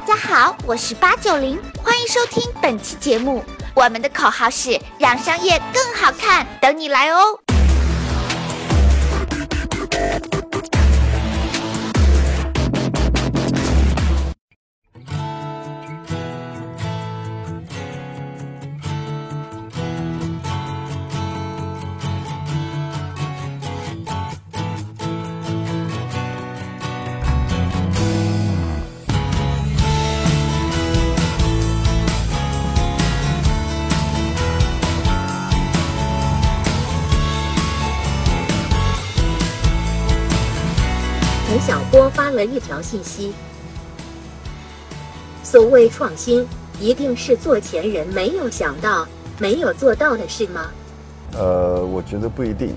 大家好，我是八九零，欢迎收听本期节目。我们的口号是让商业更好看，等你来哦。了一条信息：所谓创新，一定是做前人没有想到、没有做到的事吗？呃，我觉得不一定。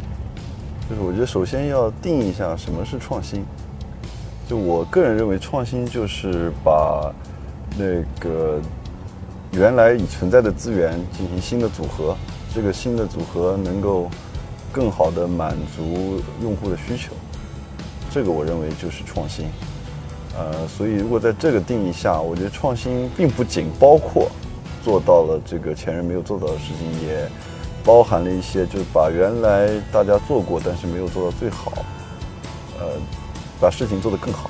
就是我觉得首先要定一下什么是创新。就我个人认为，创新就是把那个原来已存在的资源进行新的组合，这个新的组合能够更好的满足用户的需求。这个我认为就是创新，呃，所以如果在这个定义下，我觉得创新并不仅包括做到了这个前人没有做到的事情，也包含了一些就是把原来大家做过但是没有做到最好，呃，把事情做得更好。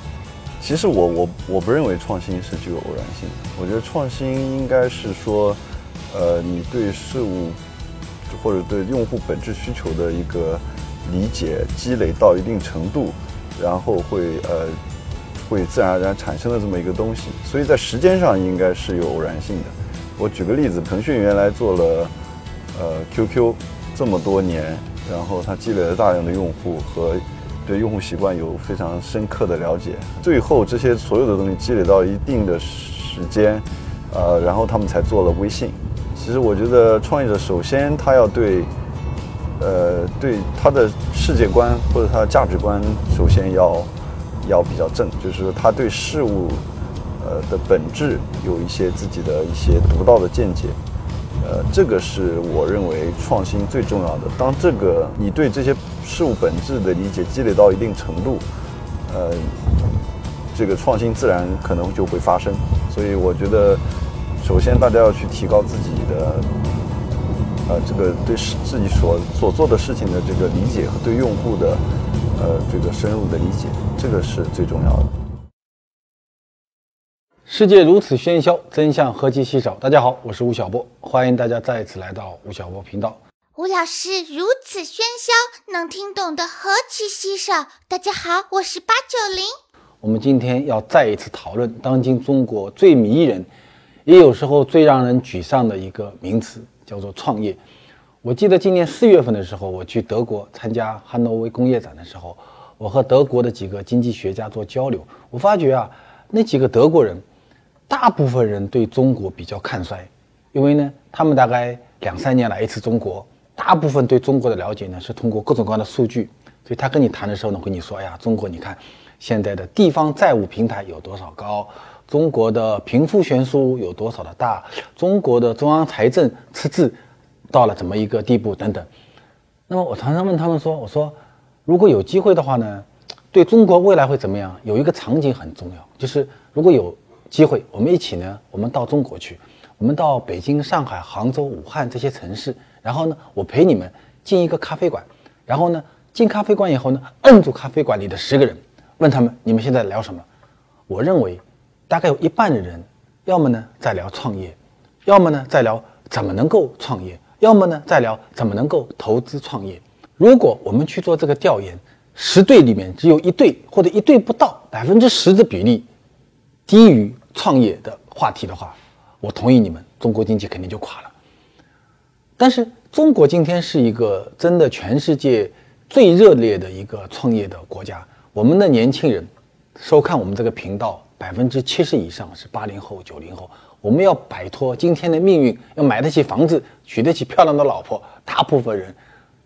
其实我我我不认为创新是具有偶然性的，我觉得创新应该是说，呃，你对事物或者对用户本质需求的一个理解积累到一定程度。然后会呃，会自然而然产生了这么一个东西，所以在时间上应该是有偶然性的。我举个例子，腾讯原来做了呃 QQ 这么多年，然后它积累了大量的用户和对用户习惯有非常深刻的了解，最后这些所有的东西积累到一定的时间，呃，然后他们才做了微信。其实我觉得创业者首先他要对。呃，对他的世界观或者他的价值观，首先要要比较正，就是他对事物呃的本质有一些自己的一些独到的见解，呃，这个是我认为创新最重要的。当这个你对这些事物本质的理解积累到一定程度，呃，这个创新自然可能就会发生。所以我觉得，首先大家要去提高自己的。呃，这个对自己所所做的事情的这个理解和对用户的呃这个深入的理解，这个是最重要的。世界如此喧嚣，真相何其稀少。大家好，我是吴晓波，欢迎大家再次来到吴晓波频道。吴老师如此喧嚣，能听懂的何其稀少。大家好，我是八九零。我们今天要再一次讨论当今中国最迷人，也有时候最让人沮丧的一个名词。叫做创业。我记得今年四月份的时候，我去德国参加汉诺威工业展的时候，我和德国的几个经济学家做交流。我发觉啊，那几个德国人，大部分人对中国比较看衰，因为呢，他们大概两三年来一次中国，大部分对中国的了解呢是通过各种各样的数据。所以他跟你谈的时候呢，跟你说：“哎呀，中国你看现在的地方债务平台有多少高。”中国的贫富悬殊有多少的大？中国的中央财政赤字到了怎么一个地步？等等。那么我常常问他们说：“我说，如果有机会的话呢，对中国未来会怎么样？有一个场景很重要，就是如果有机会，我们一起呢，我们到中国去，我们到北京、上海、杭州、武汉这些城市，然后呢，我陪你们进一个咖啡馆，然后呢，进咖啡馆以后呢，摁住咖啡馆里的十个人，问他们你们现在聊什么？我认为。”大概有一半的人，要么呢在聊创业，要么呢在聊怎么能够创业，要么呢在聊怎么能够投资创业。如果我们去做这个调研，十对里面只有一对或者一对不到百分之十的比例低于创业的话题的话，我同意你们，中国经济肯定就垮了。但是中国今天是一个真的全世界最热烈的一个创业的国家，我们的年轻人收看我们这个频道。百分之七十以上是八零后、九零后，我们要摆脱今天的命运，要买得起房子，娶得起漂亮的老婆。大部分人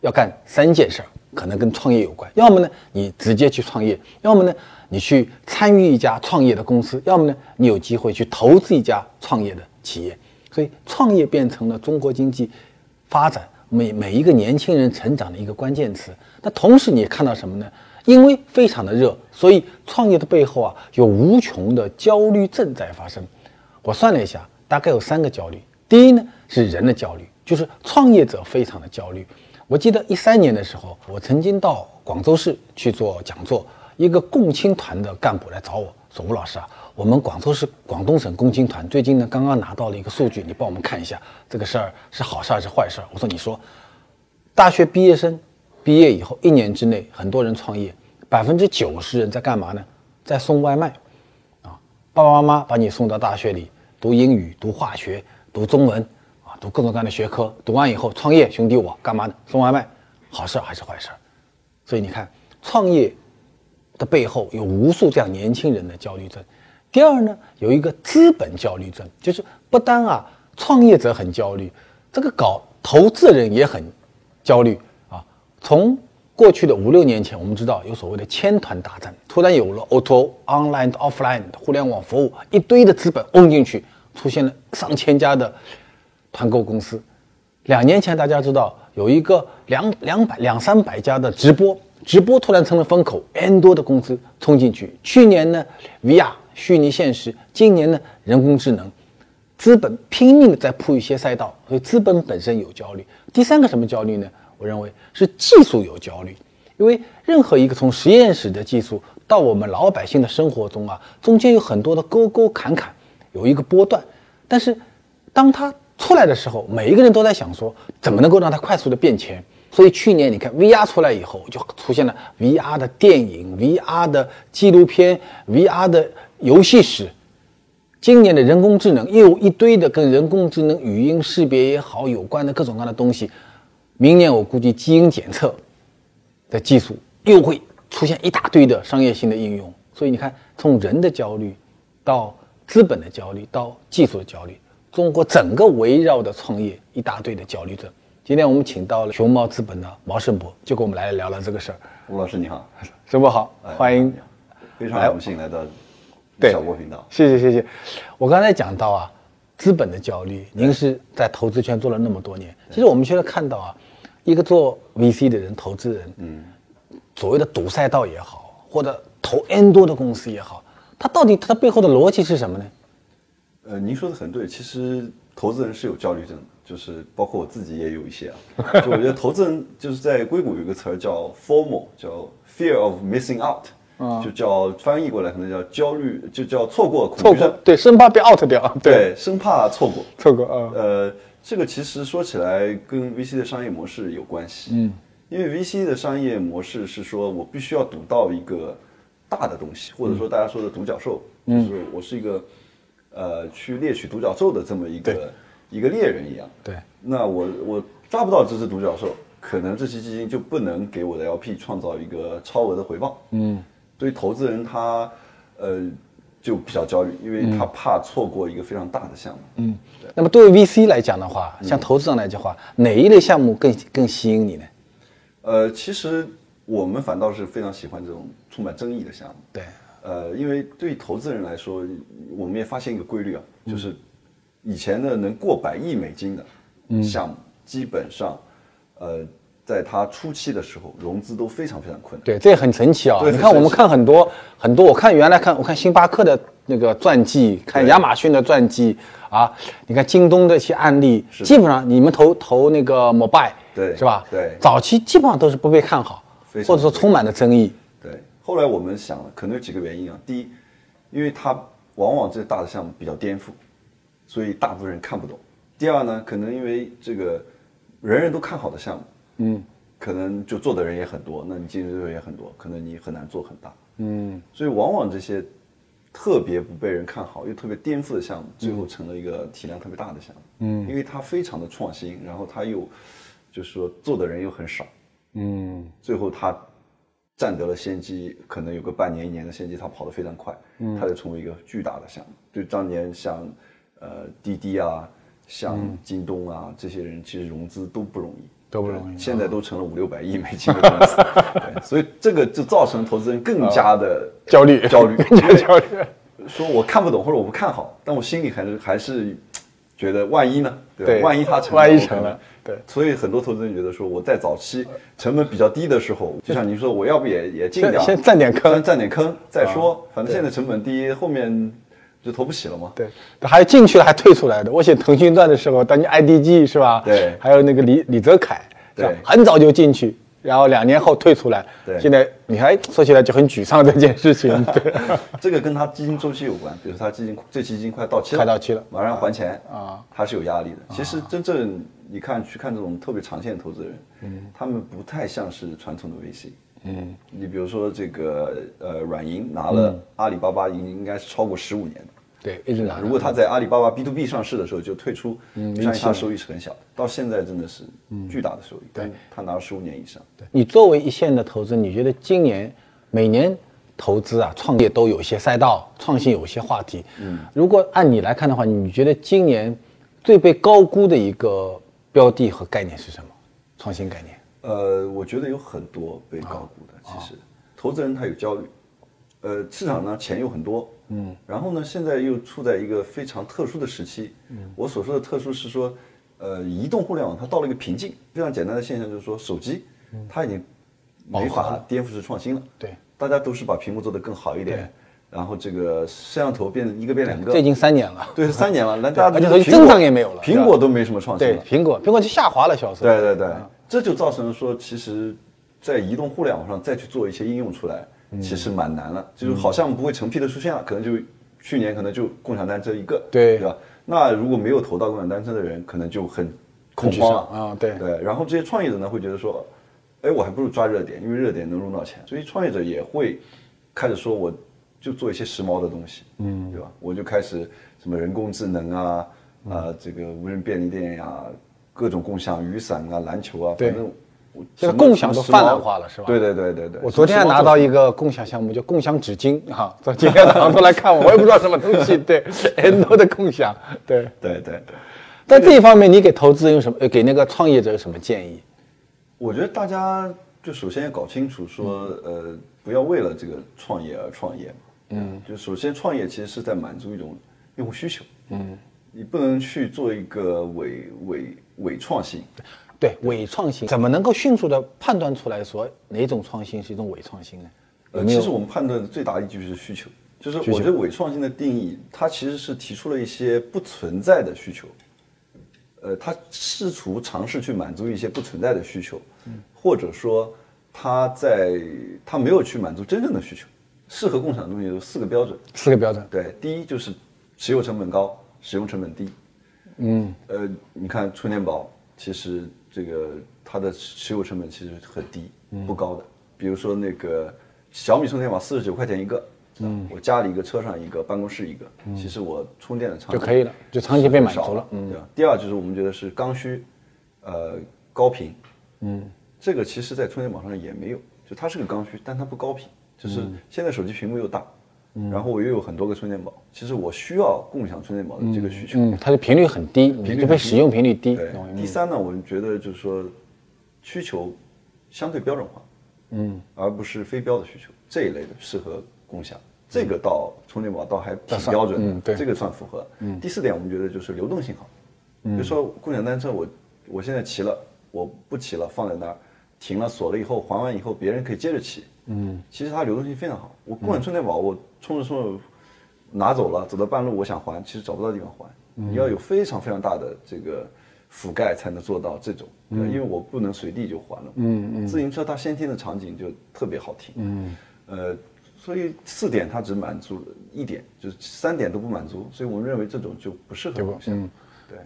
要干三件事儿，可能跟创业有关。要么呢，你直接去创业；要么呢，你去参与一家创业的公司；要么呢，你有机会去投资一家创业的企业。所以，创业变成了中国经济发展每每一个年轻人成长的一个关键词。那同时，你看到什么呢？因为非常的热，所以创业的背后啊有无穷的焦虑症在发生。我算了一下，大概有三个焦虑。第一呢是人的焦虑，就是创业者非常的焦虑。我记得一三年的时候，我曾经到广州市去做讲座，一个共青团的干部来找我说：“吴老师啊，我们广州市广东省共青团最近呢刚刚拿到了一个数据，你帮我们看一下这个事儿是好事还是坏事？”我说：“你说，大学毕业生毕业以后一年之内，很多人创业，百分之九十人在干嘛呢？在送外卖，啊，爸爸妈妈把你送到大学里读英语、读化学、读中文。”啊读各种各样的学科，读完以后创业，兄弟我干嘛呢？送外卖，好事还是坏事？所以你看，创业的背后有无数这样年轻人的焦虑症。第二呢，有一个资本焦虑症，就是不单啊创业者很焦虑，这个搞投资人也很焦虑。从过去的五六年前，我们知道有所谓的千团大战，突然有了 O2O、Online、Offline 互联网服务，一堆的资本嗡进去，出现了上千家的。团购公司，两年前大家知道有一个两两百两三百家的直播，直播突然成了风口，N 多的公司冲进去。去年呢，VR 虚拟现实，今年呢，人工智能，资本拼命的在铺一些赛道，所以资本本身有焦虑。第三个什么焦虑呢？我认为是技术有焦虑，因为任何一个从实验室的技术到我们老百姓的生活中啊，中间有很多的沟沟坎坎，有一个波段，但是当它出来的时候，每一个人都在想说，怎么能够让它快速的变钱？所以去年你看 VR 出来以后，就出现了 VR 的电影、VR 的纪录片、VR 的游戏史。今年的人工智能又有一堆的跟人工智能语音识别也好有关的各种各样的东西。明年我估计基因检测的技术又会出现一大堆的商业性的应用。所以你看，从人的焦虑到资本的焦虑到技术的焦虑。中国整个围绕的创业一大堆的焦虑症。今天我们请到了熊猫资本的毛胜博，就跟我们来聊聊这个事儿。吴老师你好，盛博好，欢迎，非常荣幸来到小波频道。谢谢谢谢。我刚才讲到啊，资本的焦虑，您是在投资圈做了那么多年，其实我们现在看到啊，一个做 VC 的人、投资人，嗯，所谓的赌赛道也好，或者投 N 多的公司也好，他到底他背后的逻辑是什么呢？呃，您说的很对，其实投资人是有焦虑症的，就是包括我自己也有一些啊。就我觉得投资人就是在硅谷有一个词儿叫 “formal”，叫 Fear of Missing Out，就叫翻译过来可能叫焦虑，就叫错过恐惧症，对，生怕被 out 掉，对，生怕错过，错过啊。呃，这个其实说起来跟 VC 的商业模式有关系，嗯，因为 VC 的商业模式是说我必须要赌到一个大的东西，或者说大家说的独角兽，就是我是一个。呃，去猎取独角兽的这么一个一个猎人一样，对。那我我抓不到这只独角兽，可能这些基金就不能给我的 LP 创造一个超额的回报。嗯，对于投资人他，呃，就比较焦虑，因为他怕错过一个非常大的项目。嗯，那么对于 VC 来讲的话，像投资人来讲的话，哪一类项目更更吸引你呢？呃，其实我们反倒是非常喜欢这种充满争议的项目。对。呃，因为对投资人来说，我们也发现一个规律啊，就是以前的能过百亿美金的项目，基本上，呃，在它初期的时候融资都非常非常困难。对，这也很神奇啊！你看，我们看很多很多，我看原来看我看星巴克的那个传记，看亚马逊的传记啊，你看京东的一些案例，基本上你们投投那个摩拜，对，是吧？对，早期基本上都是不被看好，或者说充满了争议。对后来我们想了，可能有几个原因啊。第一，因为它往往这大的项目比较颠覆，所以大部分人看不懂。第二呢，可能因为这个人人都看好的项目，嗯，可能就做的人也很多，那你竞争对手也很多，可能你很难做很大，嗯。所以往往这些特别不被人看好又特别颠覆的项目，最后成了一个体量特别大的项目，嗯，因为它非常的创新，然后它又就是说做的人又很少，嗯，最后它。占得了先机，可能有个半年一年的先机，它跑得非常快，它就成为一个巨大的项目。对当年像，呃滴滴啊，像京东啊这些人，其实融资都不容易，都不容易。现在都成了五六百亿美金的公司 对，所以这个就造成投资人更加的 焦虑，焦虑，焦虑。说我看不懂或者我不看好，但我心里还是还是觉得万一呢？对吧？对万一它成，万一成了对所以很多投资人觉得说，我在早期成本比较低的时候，就像您说，我要不也也进点，先先占点坑先占点坑再说。啊反正现在成本低，后面就投不起了吗。对，还进去了还退出来的。我写腾讯段的时候，当年 IDG 是吧？对还有那个李李泽楷，对很早就进去，然后两年后退出来。对现在你还说起来就很沮丧这件事情。对，这个跟他基金周期有关，比如说他基金这期基金快到期了，快到期了马上要还钱啊，他是有压力的。其实真正你看去看这种特别长线的投资人，嗯，他们不太像是传统的 VC，嗯，你比如说这个呃软银拿了阿里巴巴应应该是超过十五年的。对，一直拿。如果他在阿里巴巴 B to B 上市的时候就退出，嗯就像他收益是很小的，到现在真的是巨大的收益，对，他拿了十五年以上。对你作为一线的投资，你觉得今年每年投资啊、创业都有一些赛道，创新有一些话题。嗯，如果按你来看的话，你觉得今年最被高估的一个标的和概念是什么？创新概念？呃，我觉得有很多被高估的，其实。投资人他有焦虑，呃，市场呢钱又很多，嗯，然后呢现在又处在一个非常特殊的时期，嗯，我所说的特殊是说，呃，移动互联网它到了一个瓶颈，非常简单的现象就是说手机它已经没法颠覆式创新了，对，大家都是把屏幕做得更好一点，然后这个摄像头变一个变两个，这已经三年了。对三年了，那大家而且增长也没有了。苹果都没什么创新。对了，，苹果，苹果就下滑了销售。对对对，这就造成了说，其实，在移动互联网上再去做一些应用出来，嗯其实蛮难了。就是好像不会成批的出现了，可能就去年可能就共享单车一个，对对吧？那如果没有投到共享单车的人，可能就很恐慌啊对对。然后这些创业者呢，会觉得说，哎，我还不如抓热点，因为热点能融到钱，所以创业者也会开始说，我就做一些时髦的东西，嗯，对吧？我就开始什么人工智能啊，嗯啊，这个无人便利店呀、各种共享雨伞啊、篮球啊，反正我现在共享都泛滥化了是吧对对对对对。我昨天还拿到一个共享项目，叫共享纸巾哈，昨今天早上都来看我，我也不知道什么东西。对，很多的共享。对，对对对，在这一方面，你给投资人有什么？呃，给那个创业者有什么建议？我觉得大家就首先要搞清楚说，嗯呃，不要为了这个创业而创业嘛。嗯，就首先创业其实是在满足一种用户需求。嗯，你不能去做一个伪伪伪创新。对，伪创新怎么能够迅速的判断出来说哪种创新是一种伪创新呢？呃，其实我们判断的最大依据是需求，就是我觉得伪创新的定义，它其实是提出了一些不存在的需求，呃，它试图尝试去满足一些不存在的需求，嗯或者说它在它没有去满足真正的需求。适合共享的东西有四个标准，四个标准？对，第一就是持有成本高，使用成本低。嗯，呃，你看充电宝，其实这个它的持有成本其实很低，不高的。比如说那个小米充电宝四十九块钱一个，嗯，我家里一个，车上一个，办公室一个，其实我充电的场景就可以了就场景被满足了嗯。对吧？第二就是我们觉得是刚需，呃，高频，嗯，这个其实在充电宝上也没有，就它是个刚需，但它不高频，就是现在手机屏幕又大。然后我又有很多个充电宝，其实我需要共享充电宝的这个需求。嗯，它的频率很低，你就被使用频率低。对，第三呢，我们觉得就是说，需求相对标准化，嗯，而不是非标的需求这一类的适合共享。这个到充电宝倒还挺标准的，嗯对这个算符合。嗯，第四点我们觉得就是流动性好，比如说共享单车，我我现在骑了，我不骑了，放在那儿，停了锁了以后还完以后，别人可以接着骑。嗯，其实它流动性非常好。我共享充电宝，我充着充着拿走了，走到半路我想还，其实找不到地方还。你要有非常非常大的这个覆盖才能做到这种，对因为我不能随地就还了。嗯嗯。自行车它先天的场景就特别好停。嗯。呃，所以四点它只满足了一点，就是三点都不满足，所以我们认为这种就不适合共享。对。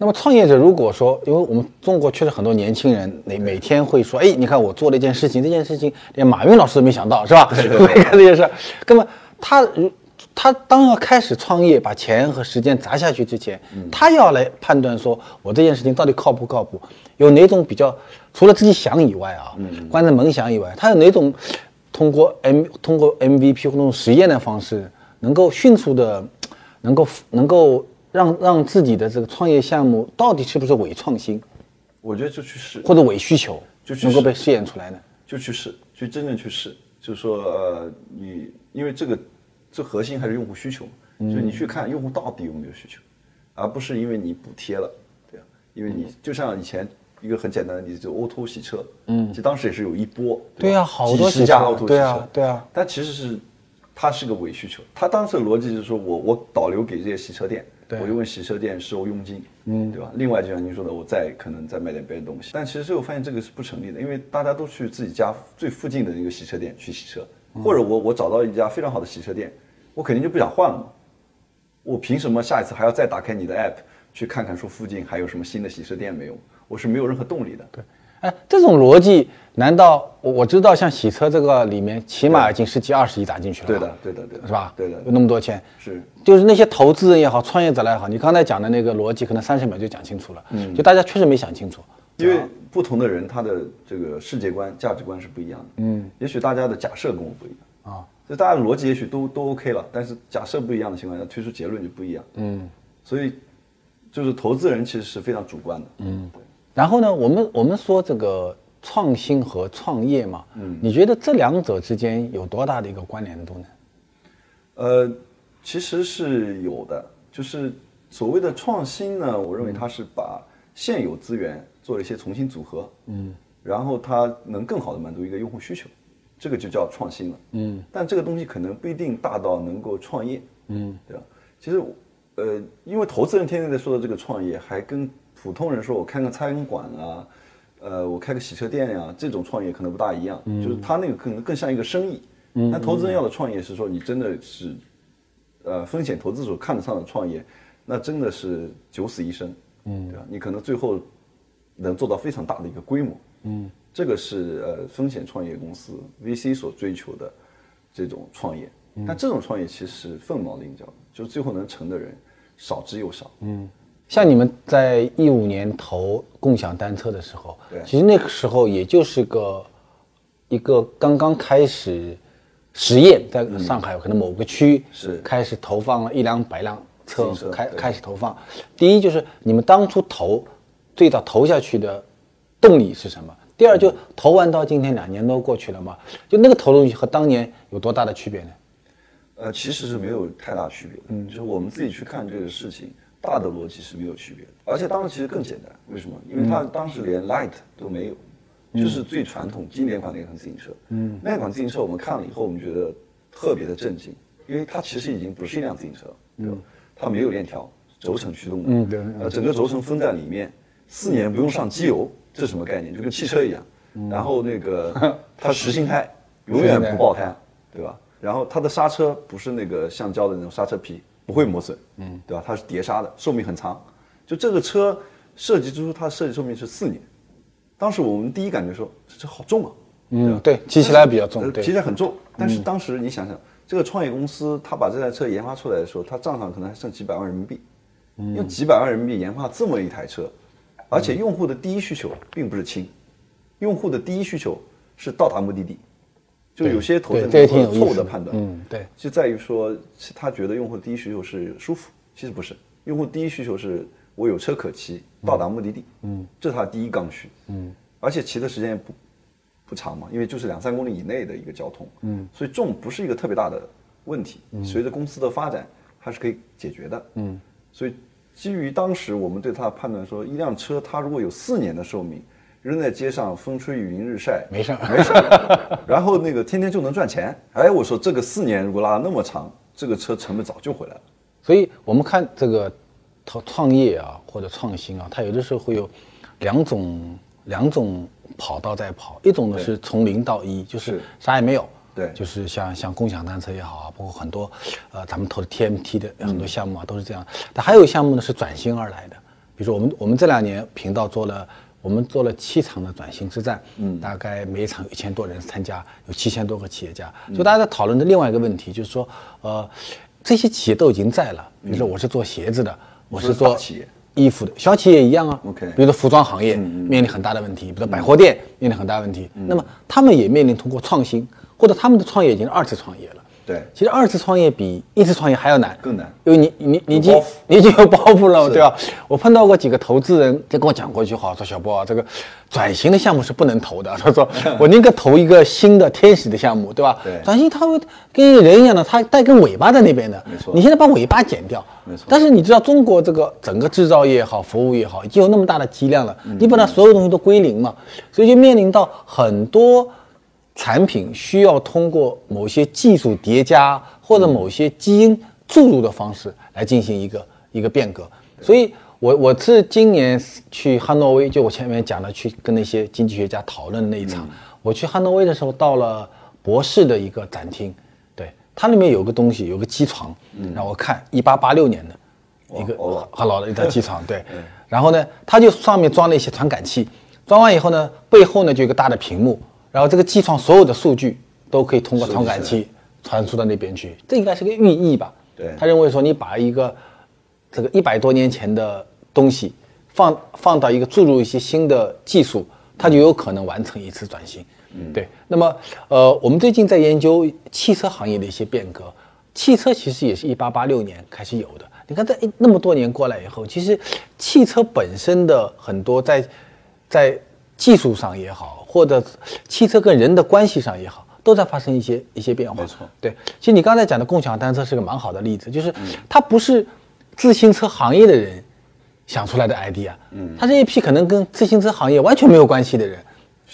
那么创业者如果说，因为我们中国确实很多年轻人每每天会说，哎，你看我做了一件事情，这件事情连马云老师都没想到，是吧？没干这件事儿。那么他如他当要开始创业，把钱和时间砸下去之前，他要来判断说我这件事情到底靠不靠谱，有哪种比较除了自己想以外啊，关着门想以外，他有哪种通过 M 通过 MVP 或那种实验的方式，能够迅速的，能够能够让让自己的这个创业项目到底是不是伪创新？我觉得就去试，或者伪需求，就去试能够被试验出来呢？就去试，去真正去试，就是说呃，你因为这个最核心还是用户需求嘛，嗯。所以你去看用户到底有没有需求，而不是因为你补贴了，对啊，因为你就像以前一个很简单的例子，就 O to 洗车，嗯，其实当时也是有一波，对呀、啊好多几十家洗车 O to 洗对啊车，对啊。但其实是它是个伪需求，它当时的逻辑就是说我我导流给这些洗车店，我就问洗车店收佣金，嗯，对吧？另外就像您说的，我再可能再卖点别的东西，但其实最后发现这个是不成立的，因为大家都去自己家最附近的那个洗车店去洗车，或者我我找到一家非常好的洗车店，我肯定就不想换了嘛。我凭什么下一次还要再打开你的 app 去看看说附近还有什么新的洗车店没有？我是没有任何动力的。对，哎，这种逻辑，难道我我知道像洗车这个里面起码已经十几二十亿砸进去了，对的，对的，对的，是吧？对的有，那么多钱，是就是那些投资人也好，创业者来也好，你刚才讲的那个逻辑，可能三十秒就讲清楚了。嗯，就大家确实没想清楚。因为不同的人他的这个世界观、价值观是不一样的。嗯，也许大家的假设跟我不一样啊，就大家的逻辑也许都都 OK 了，但是假设不一样的情况下，推出结论就不一样。嗯，所以就是投资人其实是非常主观的。嗯，然后呢，我们我们说这个创新和创业嘛，嗯，你觉得这两者之间有多大的一个关联度呢？呃，其实是有的，就是所谓的创新呢，我认为它是把现有资源做了一些重新组合，嗯，然后它能更好的满足一个用户需求，这个就叫创新了，嗯，但这个东西可能不一定大到能够创业，嗯，对吧？其实，呃，因为投资人天天在说的这个创业，还跟普通人说我开个餐馆啊，呃，我开个洗车店呀、这种创业可能不大一样，就是他那个可能更像一个生意，嗯，但投资人要的创业是说你真的是呃，风险投资者看得上的创业，那真的是九死一生，嗯，对吧？你可能最后能做到非常大的一个规模，嗯，这个是呃风险创业公司 VC 所追求的这种创业，但这种创业其实是凤毛麟角，就是最后能成的人少之又少，嗯，像你们在一五年投共享单车的时候，对其实那个时候也就是个一个刚刚开始实验，在上海可能某个区是开始投放了一两百辆车开开始投放。第一就是你们当初投最早投下去的动力是什么？第二就投完到今天两年多过去了嘛，就那个投入和当年有多大的区别呢？呃，其实是没有太大区别的。嗯，就是我们自己去看这个事情，大的逻辑是没有区别的。而且当时其实更简单，为什么？因为它当时连 Light 都没有，就是最传统经典款的一款自行车。嗯，那款自行车我们看了以后，我们觉得特别的震惊，因为它其实已经不是一辆自行车了，对吧？它没有链条，轴承驱动的。嗯对呃，整个轴承封在里面，四年不用上机油，这是什么概念？就跟汽车一样。嗯然后那个 它实心胎，永远不爆胎，对吧？然后它的刹车不是那个橡胶的那种刹车皮，不会磨损，嗯，对吧？它是碟刹的，寿命很长。就这个车设计之初，它的设计寿命是四年。当时我们第一感觉说，这车好重啊，嗯，对，骑起来比较呃重，对骑起来很重。但是当时你想想，这个创业公司他把这台车研发出来的时候，他账上可能还剩几百万人民币，用几百万人民币研发这么一台车，而且用户的第一需求并不是轻，用户的第一需求是到达目的地。就有些投资人会有错误的判断，嗯对。就在于说他觉得用户的第一需求是舒服，其实不是，用户第一需求是我有车可骑，到达目的地，嗯，这是他第一刚需，嗯，而且骑的时间也不不长嘛，因为就是两三公里以内的一个交通，嗯，所以重不是一个特别大的问题，随着公司的发展，它是可以解决的，嗯，所以基于当时我们对他的判断说，一辆车它如果有四年的寿命，扔在街上风吹雨淋日晒，没事儿。没事儿，然后那个天天就能赚钱，哎，我说这个四年如果拉那么长，这个车成本早就回来了，所以我们看这个创创业啊或者创新啊，它有的时候会有两种两种跑道在跑，一种呢是从零到一，就是是。啥也没有。对。就是像像共享单车也好啊，包括很多，呃，咱们投的 TMT 的很多嗯项目啊，都是这样。但还有项目呢是转型而来的，比如说我们我们这两年频道做了，我们做了七场的转型之战，嗯，大概每一场有一千多人参加，有七千多个企业家，就大家在讨论的另外一个问题就是说，呃，这些企业都已经在了，比如说我是做鞋子的，我是做企业。衣服的，小企业一样啊。OK 比如说服装行业面临很大的问题，比如说百货店面临很大的问题，那么他们也面临通过创新，或者他们的创业已经是二次创业了。对其实二次创业比一次创业还要难，更难因为你你你已经你就有包袱了，对吧？我碰到过几个投资人，就跟我讲过一句话，说小波啊，这个转型的项目是不能投的。他说 我宁可投一个新的天使的项目，对吧？对转型它会跟人一样的，它带根尾巴在那边的。没错你现在把尾巴剪掉，没错但是你知道中国这个整个制造业也好，服务也好，已经有那么大的体量了，嗯你把它所有东西都归零嘛，所以就面临到很多。产品需要通过某些技术叠加或者某些基因注入的方式来进行一个一个变革。所以我我是今年去汉诺威，就我前面讲的去跟那些经济学家讨论那一场。我去汉诺威的时候，到了博士的一个展厅，对，它里面有个东西，有个机床，让我看，一八八六年的一个很老的一台机床，对。然后呢，它就上面装了一些传感器，装完以后呢，背后呢就有一个大的屏幕，然后这个机床所有的数据都可以通过传感器传输到那边去，这应该是个寓意吧？对他认为说你把一个这个一百多年前的东西放放到一个注入一些新的技术，它就有可能完成一次转型。嗯，对。那么呃，我们最近在研究汽车行业的一些变革，汽车其实也是一八八六年开始有的。你看，在那么多年过来以后，其实汽车本身的很多在在技术上也好，或者汽车跟人的关系上也好，都在发生一些一些变化。没错。对，其实你刚才讲的共享单车是个蛮好的例子，就是它不是自行车行业的人想出来的 idea，嗯，它是一批可能跟自行车行业完全没有关系的人，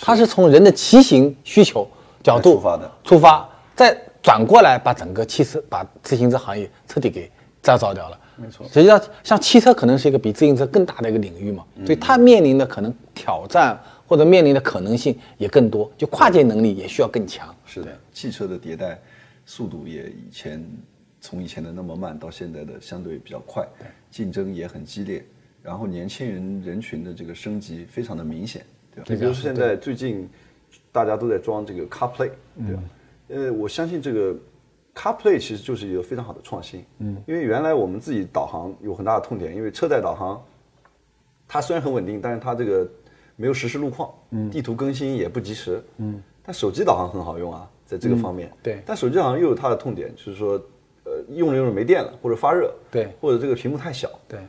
他是从人的骑行需求角度出发的。出发，再转过来把整个汽车、把自行车行业彻底给再造掉了。没错。实际上像汽车可能是一个比自行车更大的一个领域嘛，所以它面临的可能挑战或者面临的可能性也更多，就跨界能力也需要更强。是的，汽车的迭代速度也以前从以前的那么慢到现在的相对比较快，竞争也很激烈，然后年轻人人群的这个升级非常的明显，对吧？你比如说现在最近大家都在装这个 CarPlay，对吧？呃，我相信这个 CarPlay 其实就是一个非常好的创新，嗯，因为原来我们自己导航有很大的痛点，因为车载导航它虽然很稳定，但是它这个没有实时路况，嗯，地图更新也不及时，嗯，但手机导航很好用啊，在这个方面，对。但手机导航又有它的痛点，就是说，呃，用着用着没电了，或者发热，对。或者这个屏幕太小，对，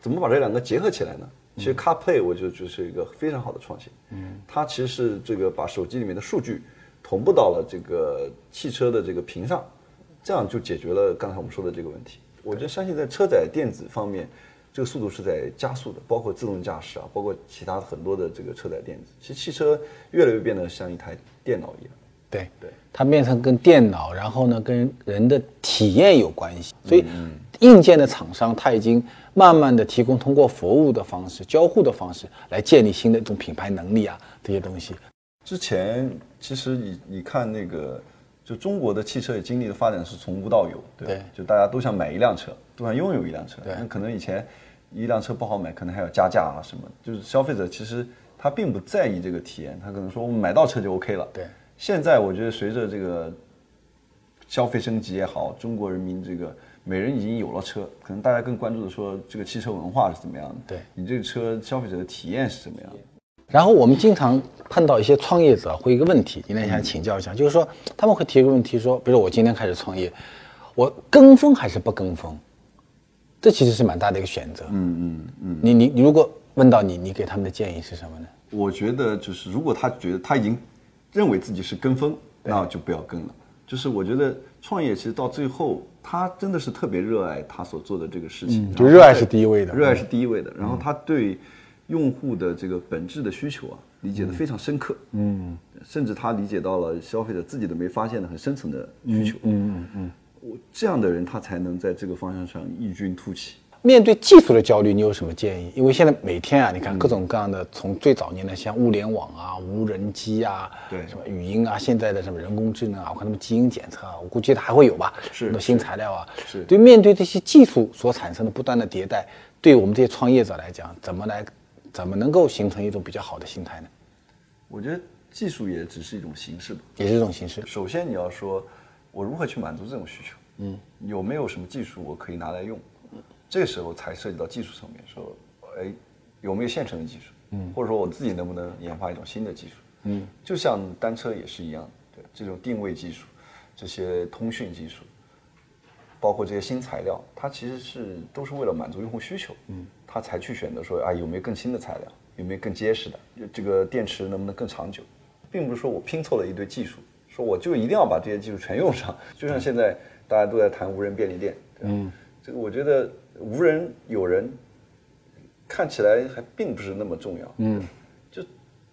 怎么把这两个结合起来呢？其实 CarPlay 我觉得就是一个非常好的创新，嗯，它其实是这个把手机里面的数据同步到了这个汽车的这个屏上，这样就解决了刚才我们说的这个问题。我觉得相信在车载电子方面，这个速度是在加速的，包括自动驾驶啊，包括其他很多的这个车载电子。其实汽车越来越变得像一台电脑一样。对对，它变成跟电脑，然后呢跟人的体验有关系，所以硬件的厂商它已经慢慢的提供通过服务的方式、交互的方式来建立新的一种品牌能力啊这些东西。之前其实你你看那个，就中国的汽车也经历的发展是从无到有，对吧对就大家都想买一辆车，都想拥有一辆车。对那可能以前一辆车不好买，可能还要加价啊什么，就是消费者其实他并不在意这个体验，他可能说我们买到车就 OK 了。对，现在我觉得随着这个消费升级也好，中国人民这个每人已经有了车，可能大家更关注的说这个汽车文化是怎么样的，对你这个车消费者的体验是怎么样的。然后我们经常碰到一些创业者会一个问题，今天想请教一下，就是说他们会提一个问题说，比如说我今天开始创业，我跟风还是不跟风？这其实是蛮大的一个选择。嗯嗯嗯。你你你如果问到你，你给他们的建议是什么呢？我觉得就是，如果他觉得他已经认为自己是跟风，那就不要跟了。就是我觉得创业其实到最后，他真的是特别热爱他所做的这个事情，就热爱是第一位的热爱是第一位的。然后他对用户的这个本质的需求啊，理解的非常深刻，嗯，甚至他理解到了消费者自己都没发现的很深层的需求，嗯嗯嗯，我这样的人他才能在这个方向上异军突起。面对技术的焦虑，你有什么建议？因为现在每天啊，你看各种各样的，从最早年的像物联网啊、无人机啊，对。什么语音啊，现在的什么人工智能啊，我看他们基因检测啊，我估计它还会有吧，是很多新材料啊。是。对，面对这些技术所产生的不断的迭代，对我们这些创业者来讲，怎么来，怎么能够形成一种比较好的心态呢？我觉得技术也只是一种形式吧。也是一种形式。首先你要说，我如何去满足这种需求？嗯，有没有什么技术我可以拿来用？这个时候才涉及到技术层面，说，哎，有没有现成的技术？嗯，或者说我自己能不能研发一种新的技术？嗯，就像单车也是一样，对，这种定位技术，这些通讯技术，包括这些新材料，它其实是都是为了满足用户需求，嗯，他才去选择说啊有没有更新的材料，有没有更结实的，这个电池能不能更长久，并不是说我拼凑了一堆技术，说我就一定要把这些技术全用上。就像现在大家都在谈无人便利店，嗯，这个我觉得无人有人看起来还并不是那么重要，嗯，就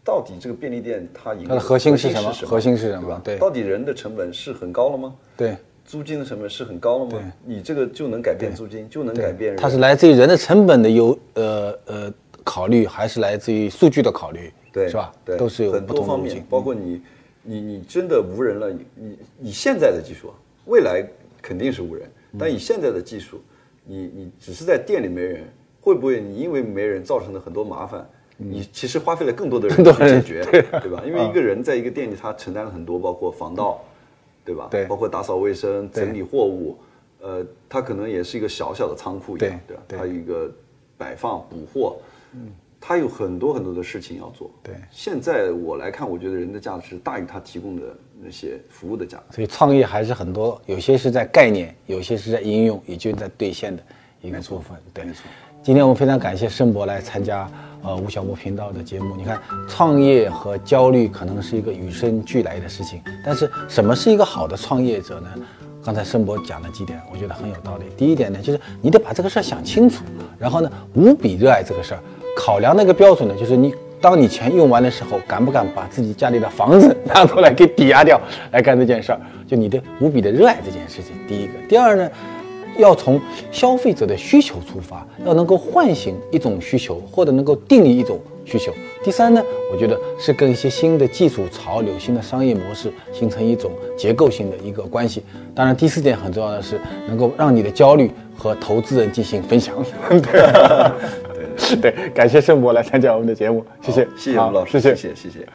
到底这个便利店它赢它的核心是什么核心是什么？对到底人的成本是很高了吗？对租金的成本是很高了吗？你这个就能改变租金，就能改变人。它是来自于人的成本的优呃呃考虑，还是来自于数据的考虑？对，是吧？对，都是有很多方面。包括你，你你真的无人了，你你以现在的技术，啊，未来肯定是无人，嗯但以现在的技术，你你只是在店里没人，会不会你因为没人造成的很多麻烦？你其实花费了更多的人去解决，对吧？因为一个人在一个店里，他承担了很多，包括防盗，对吧？对包括打扫卫生、整理货物，呃，它可能也是一个小小的仓库一样，对对吧？它一个摆放、补货，嗯，它有很多很多的事情要做。对现在我来看，我觉得人的价值大于他提供的那些服务的价值。所以创业还是很多，有些是在概念，有些是在应用，也就在兑现的一个部分。对，今天我们非常感谢申博来参加呃吴晓波频道的节目。你看，创业和焦虑可能是一个与生俱来的事情，但是什么是一个好的创业者呢？刚才申博讲了几点，我觉得很有道理。第一点呢，就是你得把这个事儿想清楚，然后呢，无比热爱这个事儿。考量那个标准呢，就是你当你钱用完的时候，敢不敢把自己家里的房子 拿出来给抵押掉来干这件事儿？就你的无比的热爱这件事情。第一个，第二呢，要从消费者的需求出发，要能够唤醒一种需求，或者能够定义一种需求。第三呢，我觉得是跟一些新的技术潮流、新的商业模式形成一种结构性的一个关系。当然，第四点很重要的是能够让你的焦虑和投资人进行分享。对对对，感谢盛博来参加我们的节目，谢谢，谢谢吴老师，谢谢谢谢谢谢。